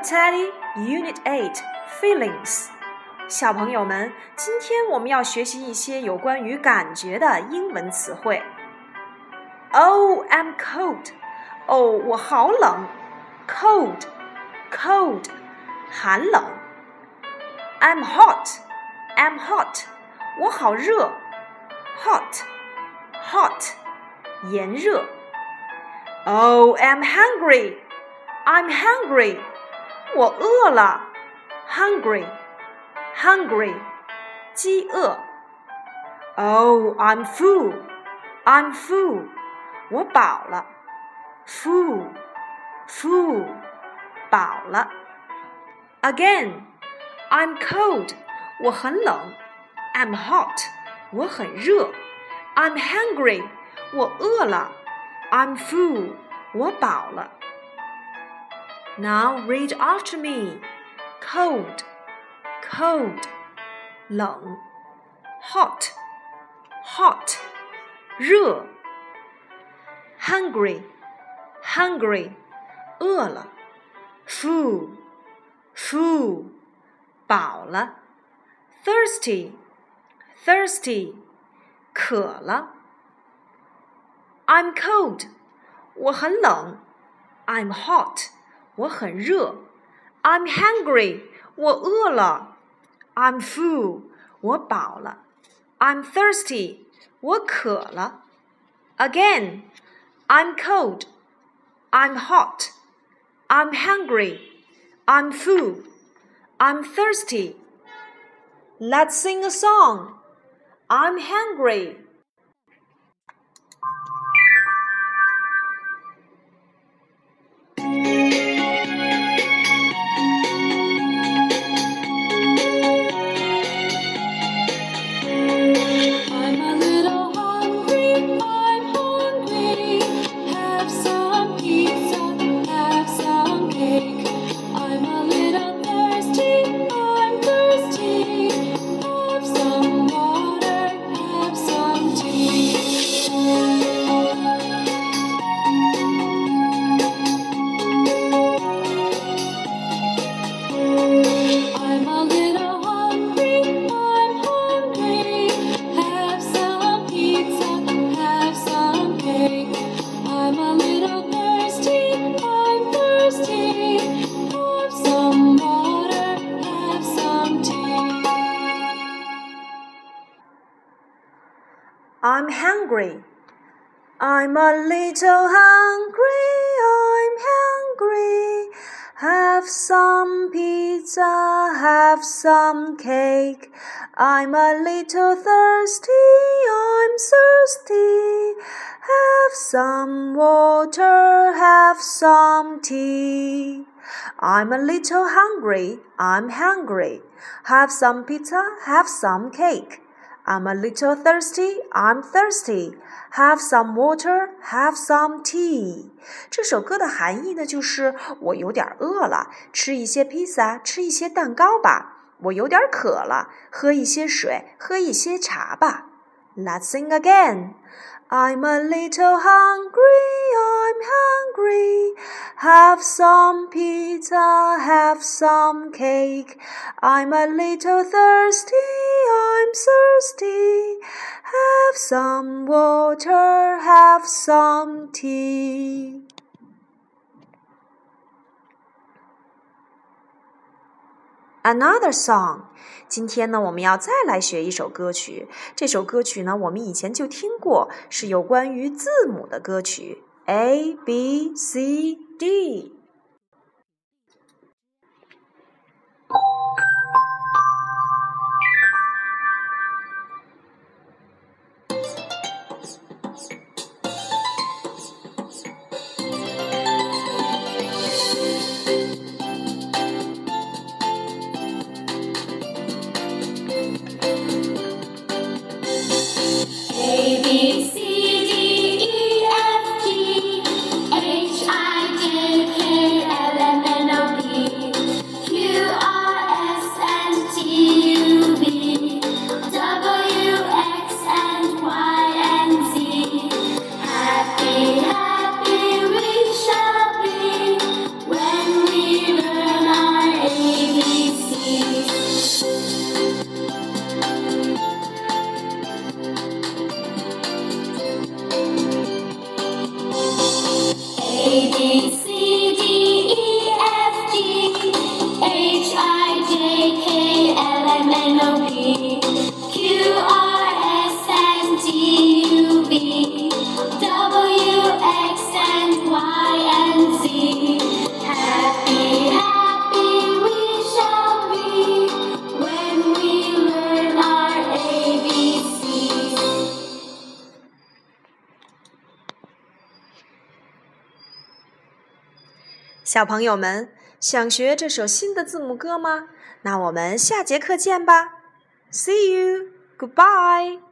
Teddy Unit Eight Feelings。小朋友们，今天我们要学习一些有关于感觉的英文词汇。Oh, I'm cold. 哦，我好冷。Cold, cold，寒冷。I'm hot. I'm hot. 我好热。Hot, hot，炎热。Oh, I'm hungry. I'm hungry. 我饿了。Hungry, hungry，饥饿。Oh, I'm full. I'm full. 我饱了。Full, full，饱了。Again, I'm cold. 我很冷。I'm hot. 我很热。I'm hungry. 我饿了。I'm full. 我饱了。 Now read after me. Cold, cold, 冷。Hot, hot, 热。Hungry, hungry, 饿了。Full, full, 饱了。Thirsty, thirsty, 渴了。I'm cold. 我很冷。I'm hot. 我很热。I'm hungry. 我饿了。I'm full. 我饱了。I'm thirsty. 我渴了。Again. I'm cold. I'm hot. I'm hungry. I'm full. I'm thirsty. Let's sing a song. I'm hungry. I'm hungry. I'm a little hungry. I'm hungry. Have some pizza, have some cake. I'm a little thirsty. I'm thirsty. Have some water, have some tea. I'm a little hungry. I'm hungry. Have some pizza, have some cake. I'm a little thirsty. I'm thirsty. Have some water. Have some tea. 这首歌的含义呢，就是我有点饿了，吃一些披萨，吃一些蛋糕吧。我有点渴了，喝一些水，喝一些茶吧。Let's sing again. I'm a little hungry, I'm hungry. Have some pizza, have some cake. I'm a little thirsty, I'm thirsty. Have some water, have some tea. Another song，今天呢，我们要再来学一首歌曲。这首歌曲呢，我们以前就听过，是有关于字母的歌曲，A B C D。 小朋友们，想学这首新的字母歌吗？那我们下节课见吧。See you. Goodbye.